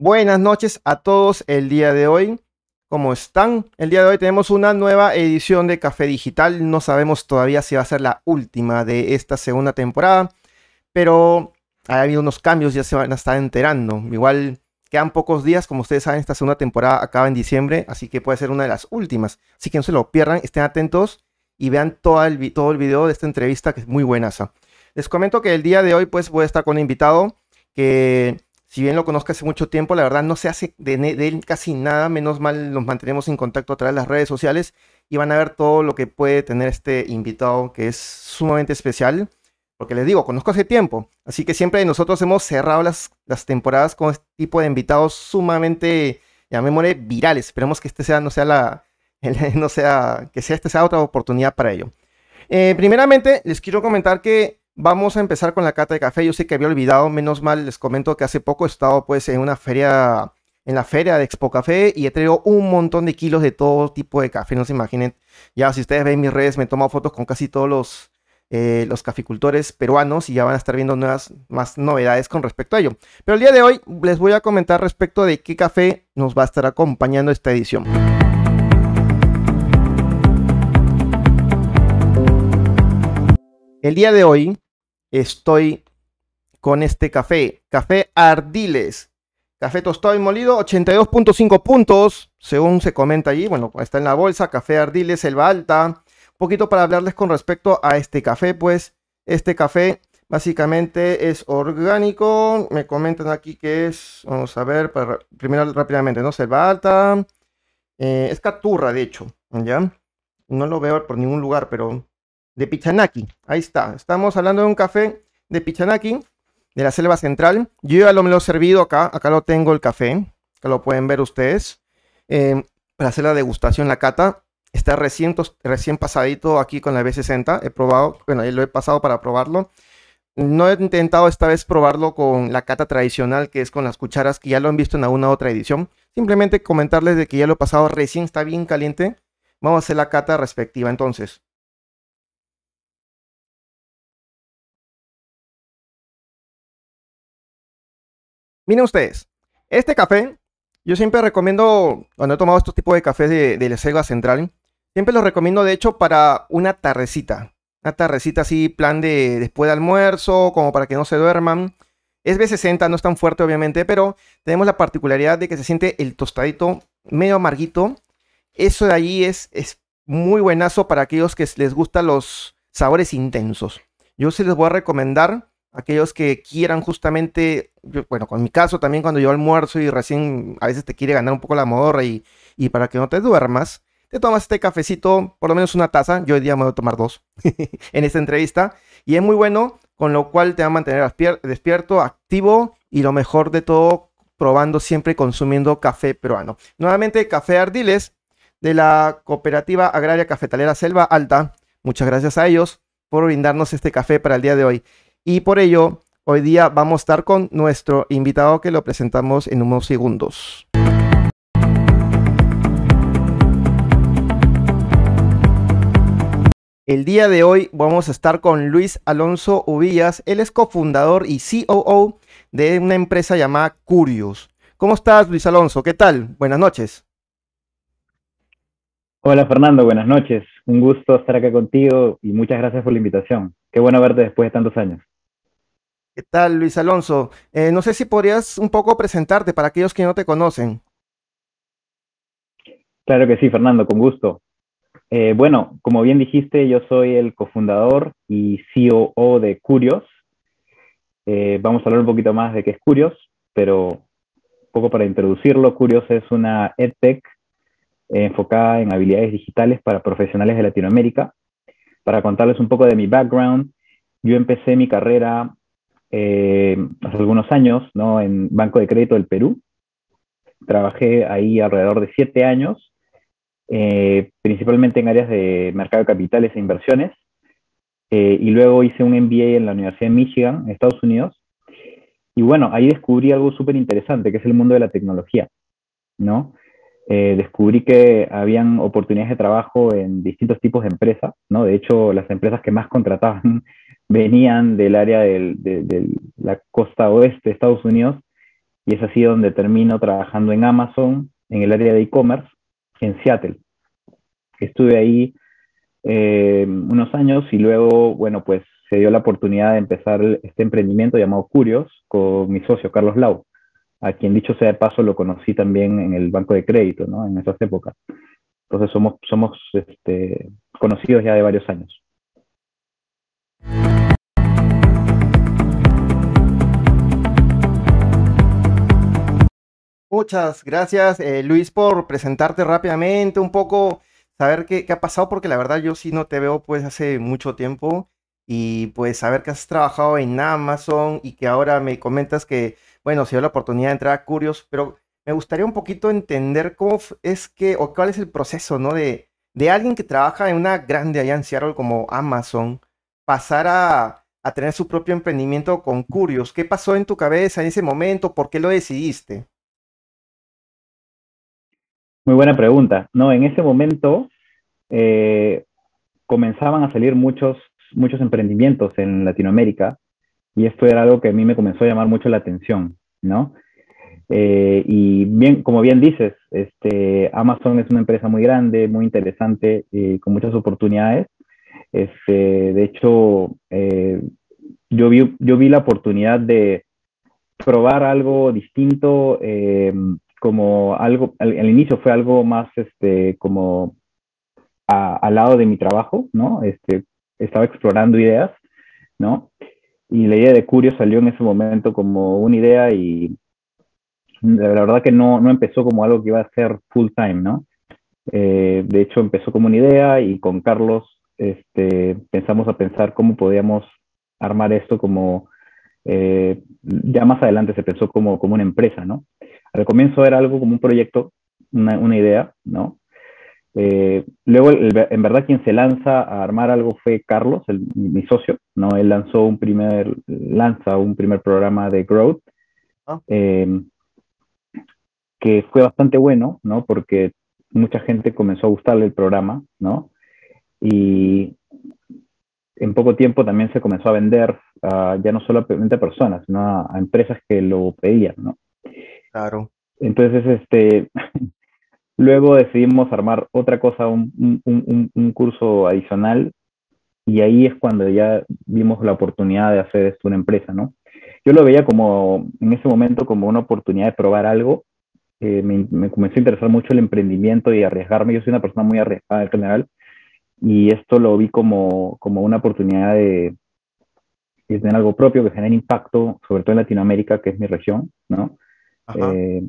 Buenas noches a todos el día de hoy. ¿Cómo están? El día de hoy tenemos una nueva edición de Café Digital. No sabemos todavía si va a ser la última de esta segunda temporada, pero ha habido unos cambios, ya se van a estar enterando. Igual quedan pocos días, como ustedes saben, esta segunda temporada acaba en diciembre, así que puede ser una de las últimas. Así que no se lo pierdan, estén atentos y vean todo el, todo el video de esta entrevista que es muy buena. Les comento que el día de hoy pues voy a estar con un invitado que si bien lo conozco hace mucho tiempo, la verdad no se hace de, él casi nada, menos mal nos mantenemos en contacto a través de las redes sociales y van a ver todo lo que puede tener este invitado que es sumamente especial, porque les digo, conozco hace tiempo, así que siempre nosotros hemos cerrado las, las temporadas con este tipo de invitados sumamente, llamémosle, virales, esperemos que este sea, no sea la, no sea, que sea este sea otra oportunidad para ello. Eh, primeramente, les quiero comentar que Vamos a empezar con la cata de café. Yo sé que había olvidado, menos mal les comento que hace poco he estado pues en una feria, en la feria de Expo Café y he traído un montón de kilos de todo tipo de café. No se imaginen. Ya si ustedes ven mis redes, me he tomado fotos con casi todos los, eh, los caficultores peruanos y ya van a estar viendo nuevas, más novedades con respecto a ello. Pero el día de hoy les voy a comentar respecto de qué café nos va a estar acompañando esta edición. El día de hoy estoy con este café. Café Ardiles. Café tostado y molido, 82.5 puntos, según se comenta allí. Bueno, está en la bolsa. Café Ardiles, Selva Alta. Un poquito para hablarles con respecto a este café, pues este café básicamente es orgánico. Me comentan aquí que es, vamos a ver, primero rápidamente, ¿no? Selva Alta. Eh, es caturra, de hecho, ¿ya? No lo veo por ningún lugar, pero de Pichanaki. Ahí está. Estamos hablando de un café de Pichanaki, de la selva central. Yo ya lo me lo he servido acá. Acá lo tengo el café. que lo pueden ver ustedes. Eh, para hacer la degustación, la cata. Está recién, recién pasadito aquí con la B60. He probado, bueno, lo he pasado para probarlo. No he intentado esta vez probarlo con la cata tradicional, que es con las cucharas, que ya lo han visto en alguna otra edición. Simplemente comentarles de que ya lo he pasado recién, está bien caliente. Vamos a hacer la cata respectiva entonces. Miren ustedes, este café, yo siempre recomiendo, cuando he tomado estos tipos de cafés de, la selva central, siempre los recomiendo de hecho para una tardecita. Una tardecita así, plan de después de almuerzo, como para que no se duerman. Es B60, no es tan fuerte obviamente, pero tenemos la particularidad de que se siente el tostadito medio amarguito. Eso de ahí es, es muy buenazo para aquellos que les gustan los sabores intensos. Yo se les voy a recomendar aquellos que quieran justamente, bueno, con mi caso también cuando yo almuerzo y recién a veces te quiere ganar un poco la modorra y, y para que no te duermas, te tomas este cafecito, por lo menos una taza, yo hoy día me voy a tomar dos en esta entrevista, y es muy bueno, con lo cual te va a mantener despierto, activo y lo mejor de todo, probando siempre consumiendo café peruano. Nuevamente, Café Ardiles de la Cooperativa Agraria Cafetalera Selva Alta. Muchas gracias a ellos por brindarnos este café para el día de hoy. Y por ello, hoy día vamos a estar con nuestro invitado que lo presentamos en unos segundos. El día de hoy vamos a estar con Luis Alonso Ubillas. Él es cofundador y COO de una empresa llamada Curious. ¿Cómo estás, Luis Alonso? ¿Qué tal? Buenas noches. Hola, Fernando. Buenas noches. Un gusto estar acá contigo y muchas gracias por la invitación. Qué bueno verte después de tantos años. ¿Qué tal, Luis Alonso? Eh, no sé si podrías un poco presentarte para aquellos que no te conocen. Claro que sí, Fernando, con gusto. Eh, bueno, como bien dijiste, yo soy el cofundador y COO de Curios. Eh, vamos a hablar un poquito más de qué es Curios, pero un poco para introducirlo, Curios es una EdTech enfocada en habilidades digitales para profesionales de Latinoamérica. Para contarles un poco de mi background, yo empecé mi carrera eh, hace algunos años ¿no? en Banco de Crédito del Perú. Trabajé ahí alrededor de siete años, eh, principalmente en áreas de mercado de capitales e inversiones. Eh, y luego hice un MBA en la Universidad de Michigan, en Estados Unidos. Y bueno, ahí descubrí algo súper interesante, que es el mundo de la tecnología, ¿no? descubrí que habían oportunidades de trabajo en distintos tipos de empresas, ¿no? De hecho, las empresas que más contrataban venían del área de, la costa oeste de Estados Unidos y es así donde termino trabajando en Amazon, en el área de e-commerce, en Seattle. Estuve ahí eh, unos años y luego, bueno, pues se dio la oportunidad de empezar este emprendimiento llamado Curios con mi socio Carlos Lau, a quien dicho sea de paso lo conocí también en el banco de crédito, ¿no? En esas épocas. Entonces somos, somos este, conocidos ya de varios años. Muchas gracias, eh, Luis, por presentarte rápidamente, un poco, saber qué, ha pasado, porque la verdad yo sí no te veo pues hace mucho tiempo y pues saber que has trabajado en Amazon y que ahora me comentas que, bueno, se dio la oportunidad de entrar a Curios, pero me gustaría un poquito entender cómo es que, o cuál es el proceso, ¿no? De, de alguien que trabaja en una grande allá en Seattle como Amazon, pasar a, a tener su propio emprendimiento con Curios. ¿Qué pasó en tu cabeza en ese momento? ¿Por qué lo decidiste? Muy buena pregunta. No, en ese momento eh, comenzaban a salir muchos, muchos emprendimientos en Latinoamérica y esto era algo que a mí me comenzó a llamar mucho la atención, ¿no? Eh, y bien, como bien dices, este, Amazon es una empresa muy grande, muy interesante, y con muchas oportunidades. Este, de hecho, eh, yo, vi, yo vi la oportunidad de probar algo distinto como algo, al, inicio fue algo más este, como al lado de mi trabajo, ¿no? Este, estaba explorando ideas, ¿no? Y la idea de Curio salió en ese momento como una idea y la verdad que no, no empezó como algo que iba a ser full time, ¿no? Eh, de hecho, empezó como una idea y con Carlos este, pensamos a pensar cómo podíamos armar esto como, eh, ya más adelante se pensó como, como una empresa, ¿no? Al comienzo era algo como un proyecto, una, una idea, ¿no? Eh, luego, en verdad, quien se lanza a armar algo fue Carlos, el, mi socio, ¿no? Él lanzó un primer, lanza un primer programa de Growth, ah. eh, que fue bastante bueno, ¿no? Porque mucha gente comenzó a gustarle el programa, ¿no? Y en poco tiempo también se comenzó a vender ya no solamente a personas, sino a, a empresas que lo pedían, ¿no? Claro. Entonces, este, luego decidimos armar otra cosa, un, un, un, curso adicional, y ahí es cuando ya vimos la oportunidad de hacer esto una empresa, ¿no? Yo lo veía como, en ese momento, como una oportunidad de probar algo. Eh, me, me, comenzó a interesar mucho el emprendimiento y arriesgarme. Yo soy una persona muy arriesgada en general, y esto lo vi como, como una oportunidad de, de tener algo propio que genere impacto, sobre todo en Latinoamérica, que es mi región, ¿no? Eh,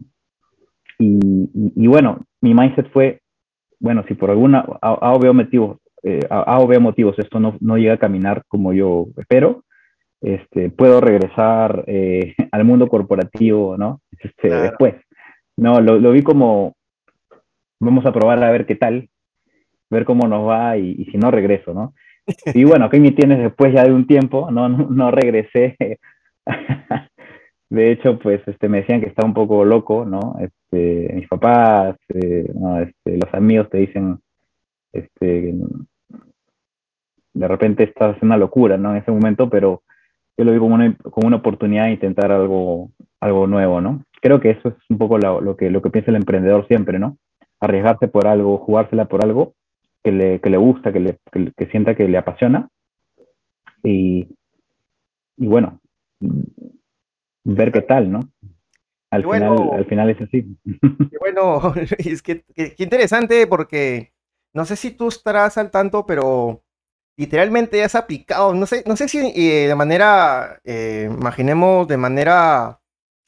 y, bueno, mi mindset fue, bueno, si por alguna A, o B motivos, eh, a, o B motivos esto no, no, llega a caminar como yo espero, este, puedo regresar eh, al mundo corporativo, ¿no? Este, Después. No, lo, lo, vi como, vamos a probar a ver qué tal, ver cómo nos va y, y si no regreso, ¿no? Y bueno, aquí me tienes después ya de un tiempo, no, no, no regresé de hecho, pues este, me decían que estaba un poco loco, ¿no? Este, mis papás, eh, no, este, los amigos te dicen, este, de repente estás en una locura, ¿no? En ese momento, pero yo lo vi como una, como una oportunidad de intentar algo, algo nuevo, ¿no? Creo que eso es un poco lo, lo, que, lo que piensa el emprendedor siempre, ¿no? Arriesgarse por algo, jugársela por algo que le, que le gusta, que, le, que, que sienta que le apasiona. Y, y bueno, ver qué tal, ¿no? Al, final, al final es así. bueno, es que, qué interesante porque no sé si tú estarás al tanto, pero literalmente has aplicado, no sé, no sé si eh, de manera, eh, imaginemos de manera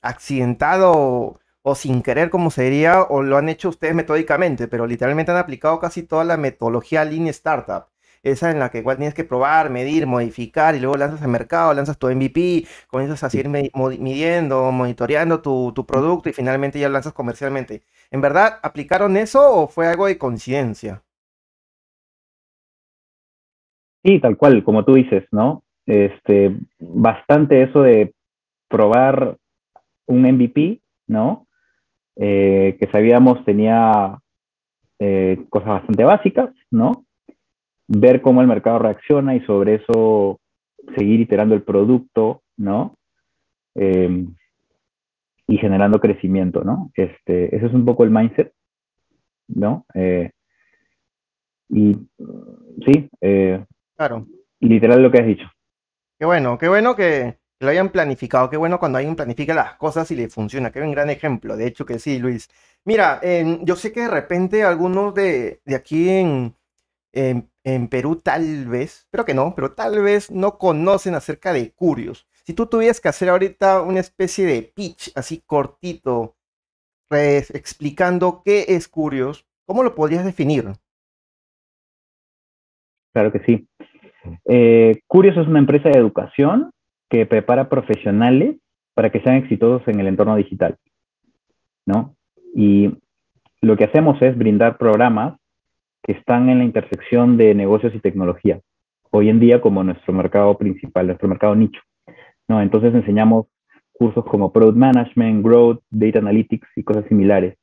accidentado o, sin querer como sería, o lo han hecho ustedes metódicamente, pero literalmente han aplicado casi toda la metodología Lean Startup esa en la que igual tienes que probar, medir, modificar y luego lanzas al mercado, lanzas tu MVP, comienzas a seguir midiendo, monitoreando tu, producto y finalmente ya lo lanzas comercialmente. ¿En verdad aplicaron eso o fue algo de coincidencia? Sí, tal cual, como tú dices, ¿no? Este, bastante eso de probar un MVP, ¿no? Eh, que sabíamos tenía eh, cosas bastante básicas, ¿no? ver cómo el mercado reacciona y sobre eso seguir iterando el producto, ¿no? Em, y generando crecimiento, ¿no? Este, ese es un poco el mindset, ¿no? Eh, y sí, claro. literal lo que has dicho. Qué bueno, qué bueno que lo hayan planificado, qué bueno cuando alguien planifica las cosas y le funciona, qué un gran ejemplo, de hecho que sí, Luis. Mira, yo sé que de repente algunos de, de aquí en, en, Perú tal vez, pero que no, pero tal vez no conocen acerca de Curios. Si tú tuvieras que hacer ahorita una especie de pitch así cortito, pues, explicando qué es Curios, ¿cómo lo podrías definir? Claro que sí. Eh, Curios es una empresa de educación que prepara profesionales para que sean exitosos en el entorno digital, ¿no? Y lo que hacemos es brindar programas que están en la intersección de negocios y tecnología, hoy en día como nuestro mercado principal, nuestro mercado nicho. ¿no? Entonces enseñamos cursos como Product Management, Growth, Data Analytics y cosas similares.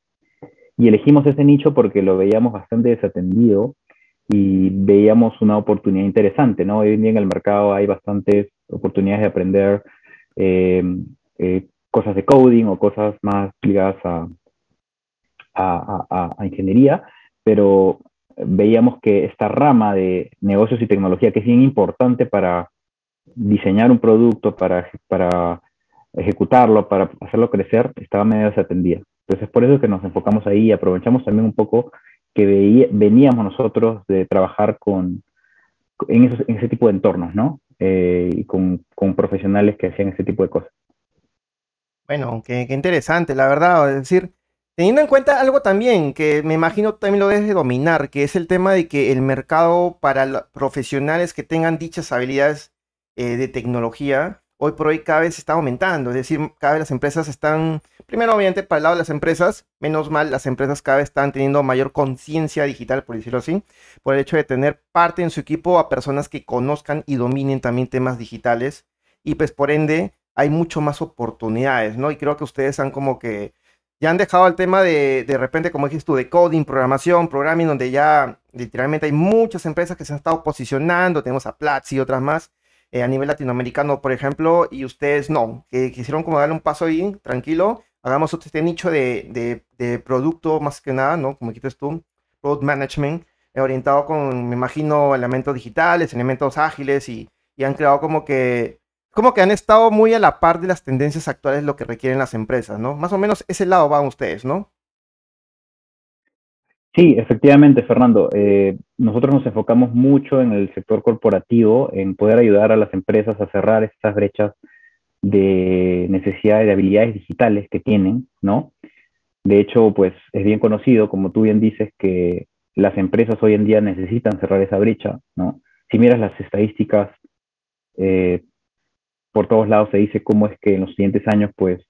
Y elegimos ese nicho porque lo veíamos bastante desatendido y veíamos una oportunidad interesante, ¿no? Hoy en día en el mercado hay bastantes oportunidades de aprender eh, eh, cosas de coding o cosas más ligadas a, a, a, ingeniería, pero veíamos que esta rama de negocios y tecnología, que es bien importante para diseñar un producto, para, para ejecutarlo, para hacerlo crecer, estaba medio desatendida. Entonces, por eso es que nos enfocamos ahí y aprovechamos también un poco que veníamos nosotros de trabajar con, en, en ese tipo de entornos, ¿no? Eh, y con, con, profesionales que hacían ese tipo de cosas. Bueno, qué, qué, interesante, la verdad. Es decir, teniendo en cuenta algo también que me imagino también lo debes de dominar, que es el tema de que el mercado para profesionales que tengan dichas habilidades eh, de tecnología, hoy por hoy cada vez está aumentando. Es decir, cada vez las empresas están, primero obviamente para el lado de las empresas, menos mal las empresas cada vez están teniendo mayor conciencia digital, por decirlo así, por el hecho de tener parte en su equipo a personas que conozcan y dominen también temas digitales. Y pues por ende hay mucho más oportunidades, ¿no? Y creo que ustedes han como que ya han dejado el tema de, de repente, como dijiste tú, de coding, programación, programming, donde ya literalmente hay muchas empresas que se han estado posicionando, tenemos a Platzi y otras más, eh, a nivel latinoamericano, por ejemplo, y ustedes no, que quisieron como darle un paso ahí, tranquilo, hagamos este nicho de, de, producto más que nada, ¿no? Como dijiste tú, product management, eh, orientado con, me imagino, elementos digitales, elementos ágiles y, y han creado como que como que han estado muy a la par de las tendencias actuales, lo que requieren las empresas, ¿no? Más o menos ese lado van ustedes, ¿no? Sí, efectivamente, Fernando. Eh, nosotros nos enfocamos mucho en el sector corporativo, en poder ayudar a las empresas a cerrar estas brechas de necesidades de habilidades digitales que tienen, ¿no? De hecho, pues es bien conocido, como tú bien dices, que las empresas hoy en día necesitan cerrar esa brecha, ¿no? Si miras las estadísticas, eh, por todos lados se dice cómo es que en los siguientes años, pues,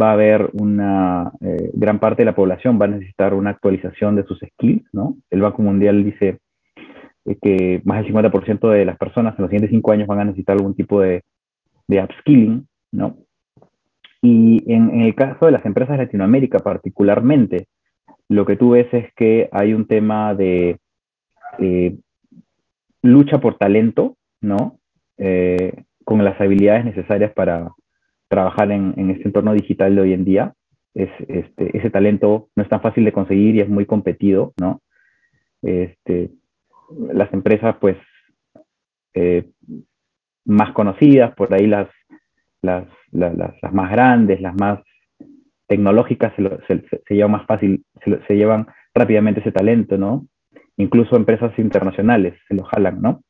va a haber una eh, gran parte de la población va a necesitar una actualización de sus skills, ¿no? El Banco Mundial dice eh, que más del 50% de las personas en los siguientes cinco años van a necesitar algún tipo de, de upskilling, ¿no? Y en, el caso de las empresas de Latinoamérica particularmente, lo que tú ves es que hay un tema de eh, lucha por talento, ¿no? con las habilidades necesarias para, trabajar en, en, este entorno digital de hoy en día. Es, este, ese talento no es tan fácil de conseguir y es muy competido, ¿no? Este, las empresas, pues, eh, más conocidas, por ahí las, las, las, las, más grandes, las más tecnológicas, se, se llevan más fácil, se, se, llevan rápidamente ese talento, ¿no? Incluso empresas internacionales se lo jalan, ¿no?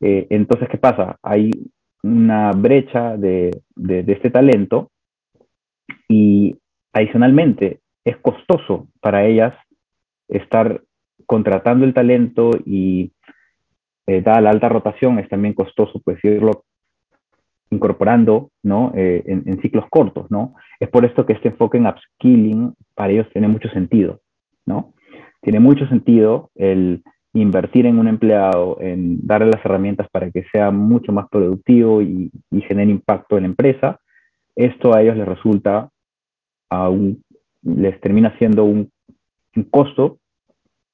Eh, entonces, ¿qué pasa? Hay una brecha de, de, este talento y adicionalmente es costoso para ellas estar contratando el talento y eh, dada la alta rotación es también costoso pues irlo incorporando ¿no? Eh, en, en, ciclos cortos, ¿no? Es por esto que este enfoque en upskilling para ellos tiene mucho sentido, ¿no? Tiene mucho sentido el invertir en un empleado, en darle las herramientas para que sea mucho más productivo y, genere impacto en la empresa, esto a ellos les resulta, a un, les termina siendo un, un, costo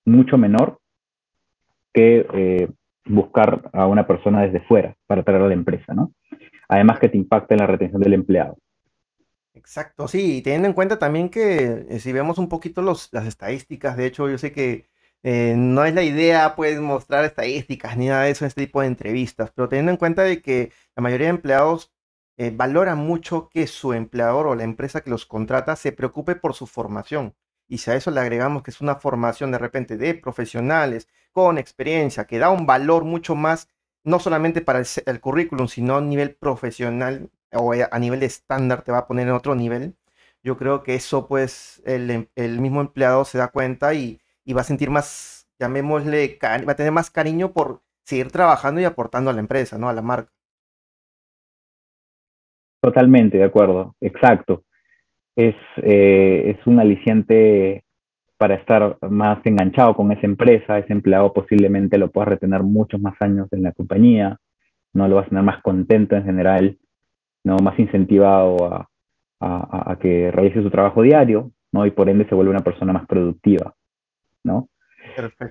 mucho menor que eh, buscar a una persona desde fuera para traer a la empresa, ¿no? Además que te impacta en la retención del empleado. Exacto, sí, y teniendo en cuenta también que eh, si vemos un poquito los, las estadísticas, de hecho yo sé que eh, no es la idea pues mostrar estadísticas ni nada de eso en este tipo de entrevistas, pero teniendo en cuenta de que la mayoría de empleados eh, valoran mucho que su empleador o la empresa que los contrata se preocupe por su formación. Y si a eso le agregamos que es una formación de repente de profesionales con experiencia, que da un valor mucho más, no solamente para el, currículum, sino a nivel profesional o eh, a nivel estándar te va a poner en otro nivel. Yo creo que eso pues el, em, el mismo empleado se da cuenta y, y va a sentir más, llamémosle, va a tener más cariño por seguir trabajando y aportando a la empresa, ¿no? A la marca. Totalmente, de acuerdo, exacto. Es, eh, es un aliciente para estar más enganchado con esa empresa, ese empleado posiblemente lo puedas retener muchos más años en la compañía, no lo vas a tener más contento en general, no más incentivado a, a, a que realice su trabajo diario, ¿no? y por ende se vuelve una persona más productiva. ¿No?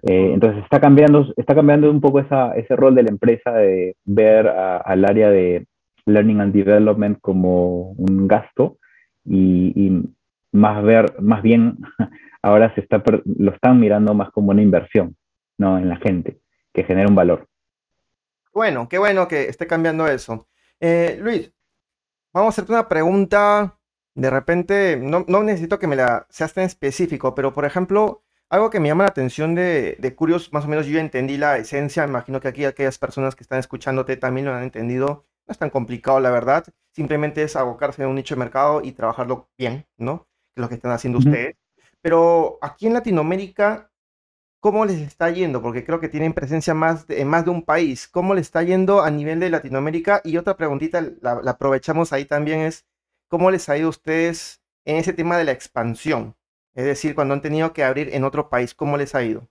Eh, entonces está cambiando, está cambiando un poco esa, ese rol de la empresa de ver a, al área de learning and development como un gasto y, y, más ver, más bien ahora se está, lo están mirando más como una inversión, ¿no? En la gente, que genera un valor. Bueno, qué bueno que esté cambiando eso. Eh, Luis, vamos a hacerte una pregunta. De repente, no, no necesito que me la seas tan específico, pero por ejemplo, algo que me llama la atención de, de Curios, más o menos yo entendí la esencia, imagino que aquí aquellas personas que están escuchándote también lo han entendido. No es tan complicado, la verdad. Simplemente es abocarse en un nicho de mercado y trabajarlo bien, ¿no? Que es lo que están haciendo uh -huh. ustedes. Pero aquí en Latinoamérica, ¿cómo les está yendo? Porque creo que tienen presencia más de, en más de un país. ¿Cómo les está yendo a nivel de Latinoamérica? Y otra preguntita, la, la aprovechamos ahí también, es ¿cómo les ha ido a ustedes en ese tema de la expansión? Es decir, cuando han tenido que abrir en otro país, ¿cómo les ha ido?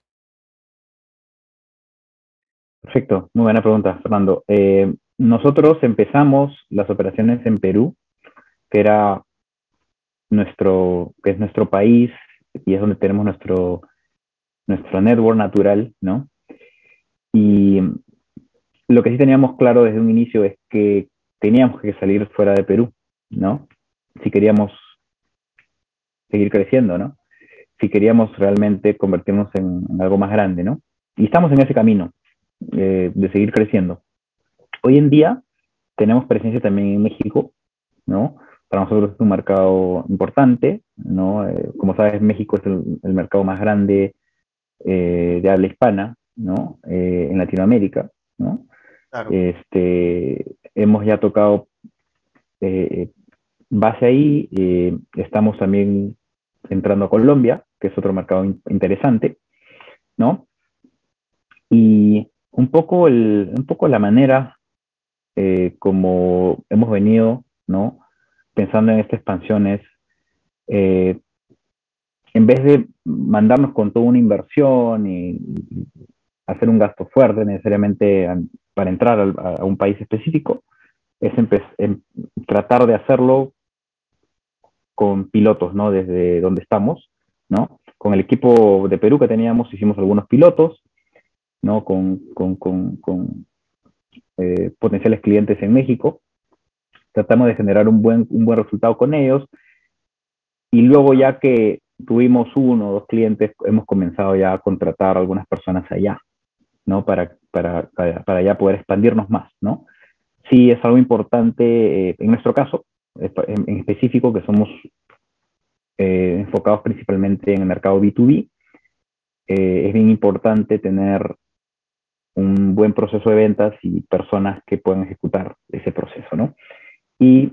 Perfecto, muy buena pregunta, Fernando. Eh, nosotros empezamos las operaciones en Perú, que era nuestro, que es nuestro país y es donde tenemos nuestro, nuestro network natural, ¿no? Y lo que sí teníamos claro desde un inicio es que teníamos que salir fuera de Perú, ¿no? Si queríamos seguir creciendo, ¿no? Si queríamos realmente convertirnos en, en algo más grande, ¿no? Y estamos en ese camino eh, de seguir creciendo. Hoy en día tenemos presencia también en México, ¿no? Para nosotros es un mercado importante, ¿no? Eh, como sabes, México es el, el mercado más grande eh, de habla hispana, ¿no? En Latinoamérica, ¿no? Claro. Este, hemos ya tocado eh, base ahí, estamos también entrando a Colombia, que es otro mercado interesante, ¿no? Y un poco, el, un poco la manera eh, como hemos venido, ¿no? Pensando en esta expansión es, eh, en vez de mandarnos con toda una inversión y, hacer un gasto fuerte necesariamente para entrar a, un país específico, es en, tratar de hacerlo con pilotos, ¿no? Desde donde estamos, ¿no? Con el equipo de Perú que teníamos, hicimos algunos pilotos, ¿no? Con, con, con, con eh, potenciales clientes en México. Tratamos de generar un buen, un buen resultado con ellos. Y luego ya que tuvimos uno o dos clientes, hemos comenzado ya a contratar a algunas personas allá, ¿no? Para, para, para, para ya poder expandirnos más, ¿no? Sí es algo importante eh, en nuestro caso, en, específico, que somos eh, enfocados principalmente en el mercado B2B, eh, es bien importante tener un buen proceso de ventas y personas que puedan ejecutar ese proceso, ¿no? Y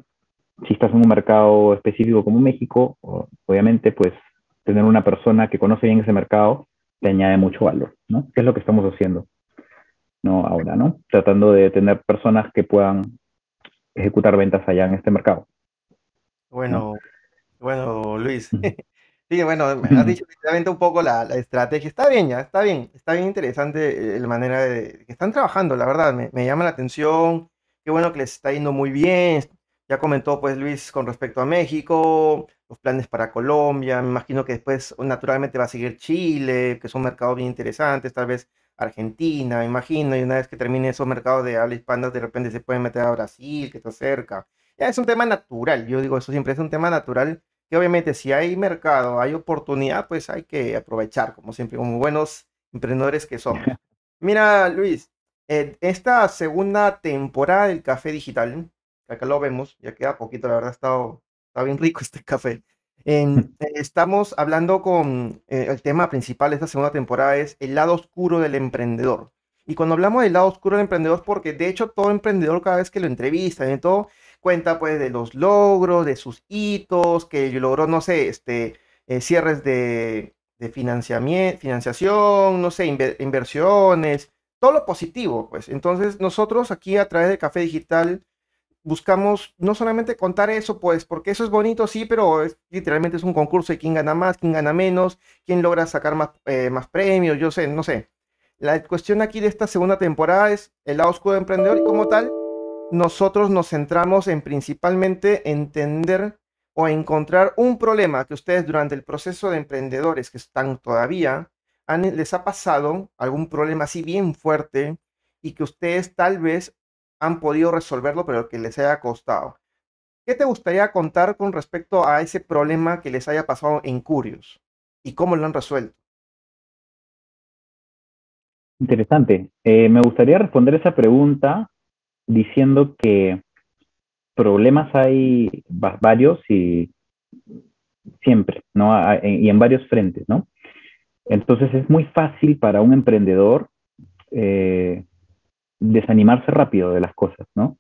si estás en un mercado específico como México, obviamente, pues tener una persona que conoce bien ese mercado te añade mucho valor, ¿no? ¿Qué es lo que estamos haciendo? ¿no? Ahora, ¿no? Tratando de tener personas que puedan ejecutar ventas allá en este mercado. Bueno, ¿no? bueno, Luis. Sí, bueno, me has dicho literalmente un poco la, la, estrategia. Está bien, ya, está bien. Está bien interesante la manera de que están trabajando, la verdad. Me, me, llama la atención. Qué bueno que les está yendo muy bien. Ya comentó, pues, Luis, con respecto a México, los planes para Colombia. Me imagino que después, naturalmente, va a seguir Chile, que son mercados bien interesantes. Tal vez Argentina, me imagino. Y una vez que termine esos mercados de habla hispana, de repente se pueden meter a Brasil, que está cerca. Es un tema natural, yo digo eso siempre, es un tema natural que obviamente si hay mercado, hay oportunidad, pues hay que aprovechar, como siempre, como buenos emprendedores que somos. Mira, Luis, eh, esta segunda temporada del Café Digital, acá lo vemos, ya queda poquito, la verdad, ha estado, está bien rico este café. Eh, estamos hablando con eh, el tema principal de esta segunda temporada es el lado oscuro del emprendedor. Y cuando hablamos del lado oscuro del emprendedor, porque de hecho todo emprendedor cada vez que lo entrevista y todo, cuenta pues de los logros, de sus hitos, que logró, no sé, este, cierres de, de financiamiento, financiación, no sé, inversiones, todo lo positivo, pues. Entonces, nosotros aquí a través de Café Digital buscamos no solamente contar eso, pues, porque eso es bonito, sí, pero es, literalmente es un concurso de quién gana más, quién gana menos, quién logra sacar más, eh, más premios, yo sé, no sé. La cuestión aquí de esta segunda temporada es el lado oscuro de emprendedor y como tal, nosotros nos centramos en principalmente entender o encontrar un problema que ustedes durante el proceso de emprendedores que están todavía les ha pasado algún problema así bien fuerte y que ustedes tal vez han podido resolverlo, pero que les haya costado. ¿Qué te gustaría contar con respecto a ese problema que les haya pasado en Curios y cómo lo han resuelto? Interesante. Eh, me gustaría responder esa pregunta diciendo que problemas hay varios y siempre, ¿no? Y en varios frentes, ¿no? Entonces es muy fácil para un emprendedor eh, desanimarse rápido de las cosas, ¿no?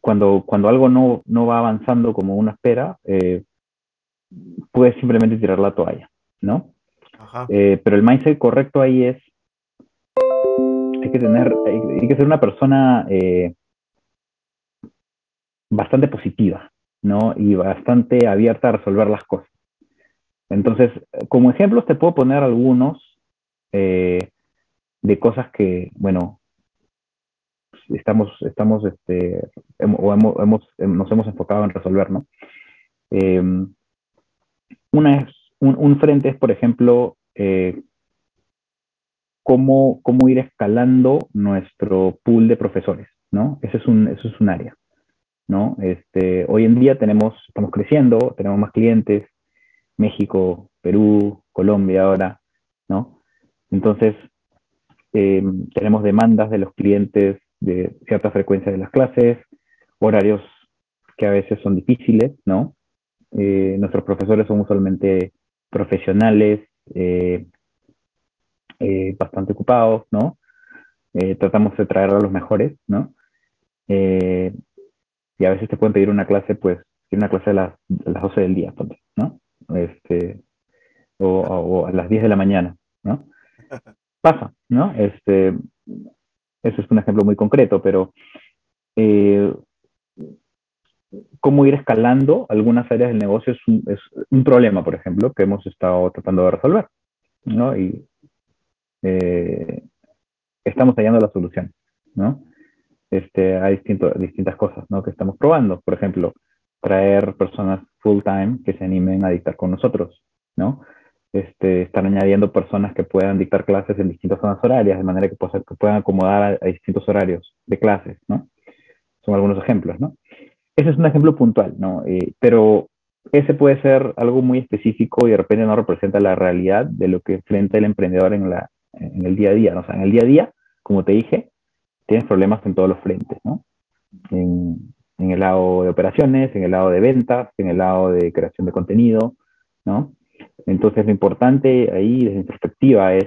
Cuando, cuando algo no, no va avanzando como uno espera, eh, puedes simplemente tirar la toalla, ¿no? Eh, pero el mindset correcto ahí es, hay que tener, hay, que ser una persona bastante positiva, ¿no? Y bastante abierta a resolver las cosas. Entonces, como ejemplos te puedo poner algunos eh, de cosas que, bueno, estamos, estamos, este, o hemos, nos hemos enfocado en resolver, ¿no? Em, una es, un, frente es, por ejemplo, eh, cómo, cómo ir escalando nuestro pool de profesores, ¿no? Ese es un, eso es un área, ¿no? Este, hoy en día tenemos, estamos creciendo, tenemos más clientes, México, Perú, Colombia ahora, ¿no? Entonces, eh, tenemos demandas de los clientes de cierta frecuencia de las clases, horarios que a veces son difíciles, ¿no? Eh, nuestros profesores son usualmente profesionales, eh, bastante ocupados, ¿no? tratamos de traer a los mejores, ¿no? y a veces te pueden pedir una clase, pues, una clase a las, a las 12 del día, ¿no? este, o, a las 10 de la mañana, ¿no? Pasa, ¿no? Este, eso es un ejemplo muy concreto, pero eh, cómo ir escalando algunas áreas del negocio es un, es un, problema, por ejemplo, que hemos estado tratando de resolver, ¿no? Y eh, estamos hallando la solución, ¿no? Este, hay distinto, distintas cosas, ¿no? Que estamos probando. Por ejemplo, traer personas full time que se animen a dictar con nosotros, ¿no? Este, estar añadiendo personas que puedan dictar clases en distintas zonas horarias, de manera que, puedan acomodar a, distintos horarios de clases, ¿no? Son algunos ejemplos, ¿no? Ese es un ejemplo puntual, ¿no? Eh, pero ese puede ser algo muy específico y de repente no representa la realidad de lo que enfrenta el emprendedor en, la, en el día a día, ¿no? O sea, en el día a día, como te dije, tienes problemas en todos los frentes, ¿no? En, en el lado de operaciones, en el lado de ventas, en el lado de creación de contenido, ¿no? Entonces lo importante ahí desde mi perspectiva es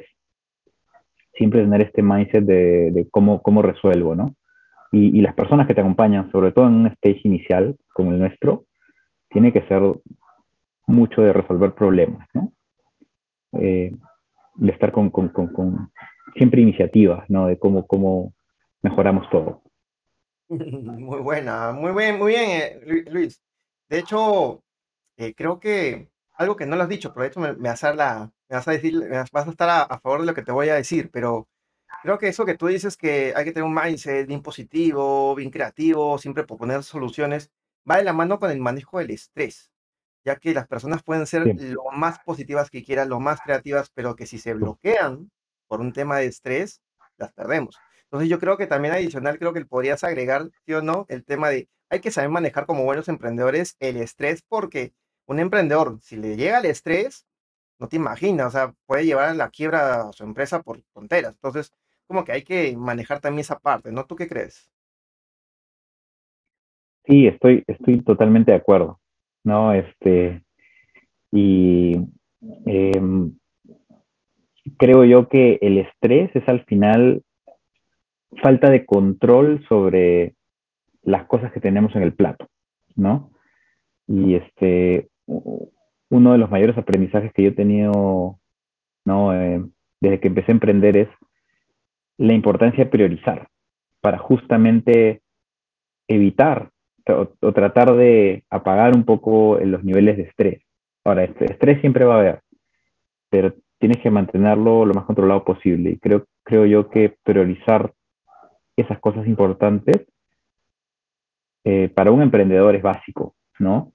siempre tener este mindset de, cómo, cómo resuelvo, ¿no? Y, las personas que te acompañan, sobre todo en un stage inicial como el nuestro, tiene que ser mucho de resolver problemas, ¿no? Eh, de estar con, con, con, siempre iniciativas, ¿no? De cómo, cómo mejoramos todo. Muy buena, muy bien, muy bien, eh, Luis. De hecho, eh, creo que algo que no lo has dicho, pero de hecho me, vas, a la, me vas a decir, vas a estar a, favor de lo que te voy a decir, pero creo que eso que tú dices que hay que tener un mindset bien positivo, bien creativo, siempre proponer soluciones, va de la mano con el manejo del estrés, ya que las personas pueden ser lo más positivas que quieran, lo más creativas, pero que si se bloquean por un tema de estrés, las perdemos. Entonces yo creo que también adicional, creo que podrías agregar, ¿sí o no? El tema de, hay que saber manejar como buenos emprendedores el estrés, porque un emprendedor, si le llega el estrés, no te imaginas, o sea, puede llevar a la quiebra a su empresa por tonteras. Entonces, como que hay que manejar también esa parte, ¿no? ¿Tú qué crees? Sí, estoy, estoy totalmente de acuerdo, ¿no? Este, y em, creo yo que el estrés es al final falta de control sobre las cosas que tenemos en el plato, ¿no? Y este, uno de los mayores aprendizajes que yo he tenido, ¿no? Eh, desde que empecé a emprender es la importancia de priorizar para justamente evitar o, tratar de apagar un poco los niveles de estrés. Ahora, este estrés siempre va a haber, pero tienes que mantenerlo lo más controlado posible. Y creo, creo yo que priorizar esas cosas importantes eh, para un emprendedor es básico, ¿no?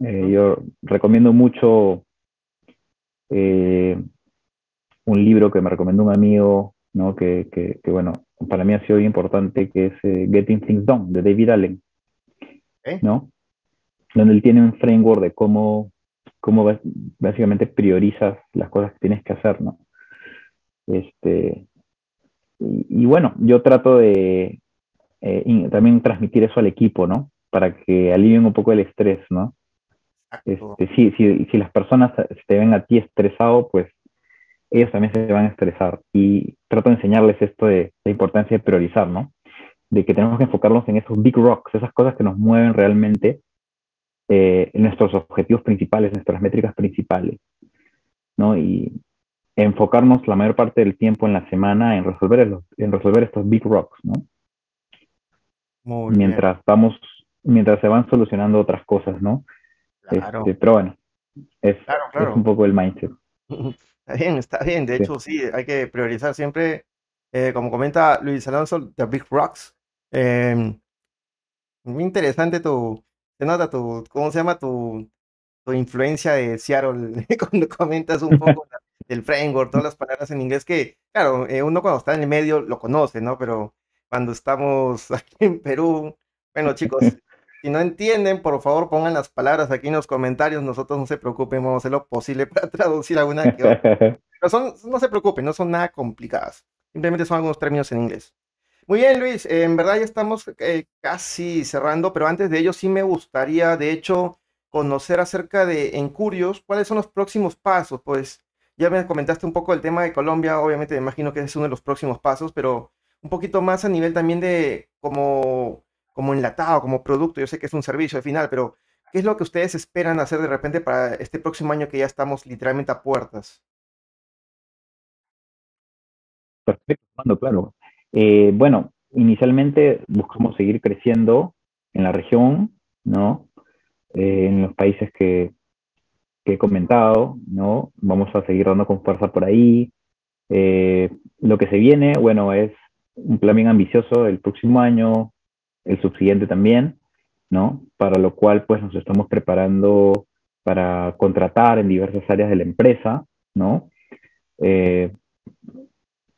Eh, yo recomiendo mucho eh, un libro que me recomendó un amigo, ¿no? Que, que, que, bueno, para mí ha sido muy importante, que es Getting Things Done, de David Allen, ¿no? Donde él tiene un framework de cómo, cómo básicamente priorizas las cosas que tienes que hacer, ¿no? Este, y, bueno, yo trato de también transmitir eso al equipo, ¿no? Para que alivien un poco el estrés, ¿no? Este, si, si, si, las personas te ven a ti estresado, pues ellos también se van a estresar. Y trato de enseñarles esto de la importancia de priorizar, ¿no? De que tenemos que enfocarnos en esos big rocks, esas cosas que nos mueven realmente, eh, en nuestros objetivos principales, nuestras métricas principales, ¿no? Y enfocarnos la mayor parte del tiempo en la semana en resolver, en resolver estos big rocks, ¿no? mientras vamos, mientras se van solucionando otras cosas, ¿no? Este, pero bueno, es, un poco el mindset. Está bien, está bien. De hecho, sí, hay que priorizar siempre, eh, como comenta Luis Alonso, The Big Rocks. Em, muy interesante tu, se nota tu, ¿cómo se llama? Tu, tu influencia de Seattle cuando comentas un poco del framework, todas las palabras en inglés que, claro, eh, uno cuando está en el medio lo conoce, ¿no? Pero cuando estamos aquí en Perú, bueno, chicos, si no entienden, por favor pongan las palabras aquí en los comentarios. Nosotros no se preocupen, vamos a hacer lo posible para traducir alguna que otra. Pero son, no se preocupen, no son nada complicadas. Simplemente son algunos términos en inglés. Muy bien, Luis. en verdad ya estamos eh, casi cerrando, pero antes de ello sí me gustaría, de hecho, conocer acerca de Encurios, cuáles son los próximos pasos. Pues ya me comentaste un poco el tema de Colombia, obviamente me imagino que es uno de los próximos pasos, pero un poquito más a nivel también de como como enlatado, como producto. Yo sé que es un servicio al final, pero ¿qué es lo que ustedes esperan hacer de repente para este próximo año que ya estamos literalmente a puertas? Perfecto, claro. Eh, bueno, inicialmente buscamos seguir creciendo en la región, ¿no? Eh, en los países que, que, he comentado, ¿no? Vamos a seguir dando con fuerza por ahí. Eh, lo que se viene, bueno, es un plan bien ambicioso el próximo año, el subsiguiente también, ¿no? Para lo cual, pues, nos estamos preparando para contratar en diversas áreas de la empresa, ¿no?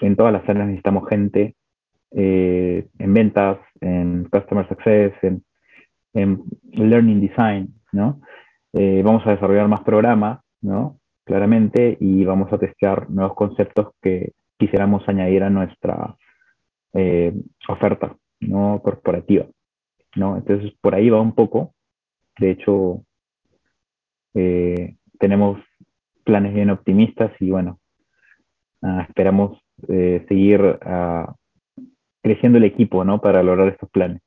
En todas las áreas necesitamos gente, eh, en ventas, en customer success, en, learning design, ¿no? Eh, vamos a desarrollar más programas, ¿no? Claramente, y vamos a testear nuevos conceptos que quisiéramos añadir a nuestra oferta, no corporativa, ¿no? Entonces, por ahí va un poco. De hecho, eh, tenemos planes bien optimistas y bueno, ah, esperamos eh, seguir ah, creciendo el equipo, ¿no? Para lograr estos planes.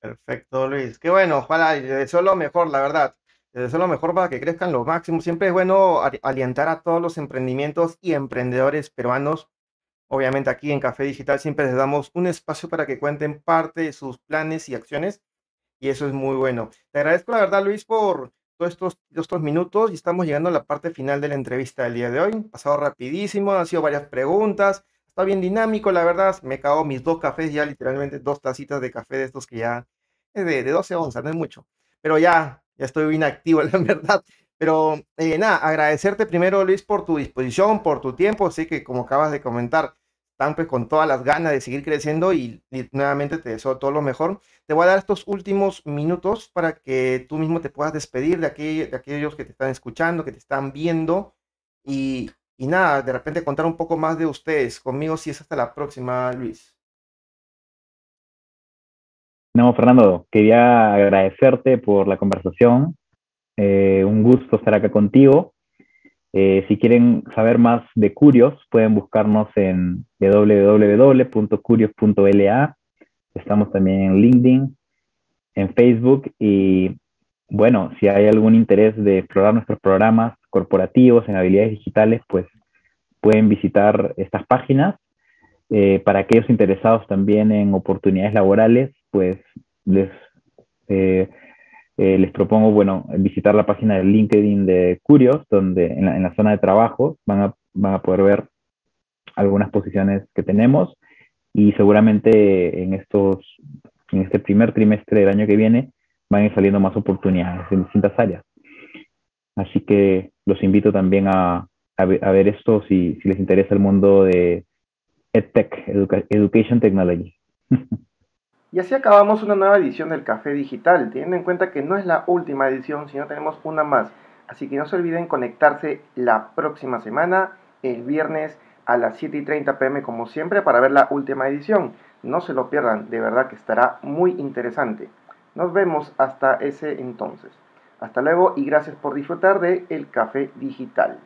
Perfecto, Luis. Qué bueno, ojalá, y deseo lo mejor, la verdad. Les deseo lo mejor para que crezcan lo máximo. Siempre es bueno alientar a todos los emprendimientos y emprendedores peruanos Obviamente aquí en Café Digital siempre les damos un espacio para que cuenten parte de sus planes y acciones y eso es muy bueno. Te agradezco la verdad Luis por todos estos, estos minutos y estamos llegando a la parte final de la entrevista del día de hoy. Pasado rapidísimo, han sido varias preguntas, está bien dinámico la verdad, me cago mis dos cafés ya literalmente dos tacitas de café de estos que ya es de, de 12 onzas, no es mucho, pero ya, ya estoy bien activo la verdad. Pero eh, nada, agradecerte primero Luis por tu disposición, por tu tiempo, así que como acabas de comentar, están pues con todas las ganas de seguir creciendo y, nuevamente te deseo todo lo mejor. Te voy a dar estos últimos minutos para que tú mismo te puedas despedir de, de aquellos que te están escuchando, que te están viendo y, y nada, de repente contar un poco más de ustedes. Conmigo si es hasta la próxima, Luis. No, Fernando, quería agradecerte por la conversación. Eh, un gusto estar acá contigo. Eh, si quieren saber más de Curios, pueden buscarnos en www.curios.la. Estamos también en LinkedIn, en Facebook y bueno, si hay algún interés de explorar nuestros programas corporativos en habilidades digitales, pues pueden visitar estas páginas. Eh, para aquellos interesados también en oportunidades laborales, pues les, eh, eh, les propongo, bueno, visitar la página de LinkedIn de Curios, donde en la, en la zona de trabajo van a, van a poder ver algunas posiciones que tenemos y seguramente en estos en este primer trimestre del año que viene van a ir saliendo más oportunidades en distintas áreas. Así que los invito también a, ver esto si, si, les interesa el mundo de EdTech, Education Technology. Y así acabamos una nueva edición del Café Digital, teniendo en cuenta que no es la última edición, sino tenemos una más. Así que no se olviden conectarse la próxima semana, el viernes a las 7 y 30 pm como siempre para ver la última edición. No se lo pierdan, de verdad que estará muy interesante. Nos vemos hasta ese entonces. Hasta luego y gracias por disfrutar de El Café Digital.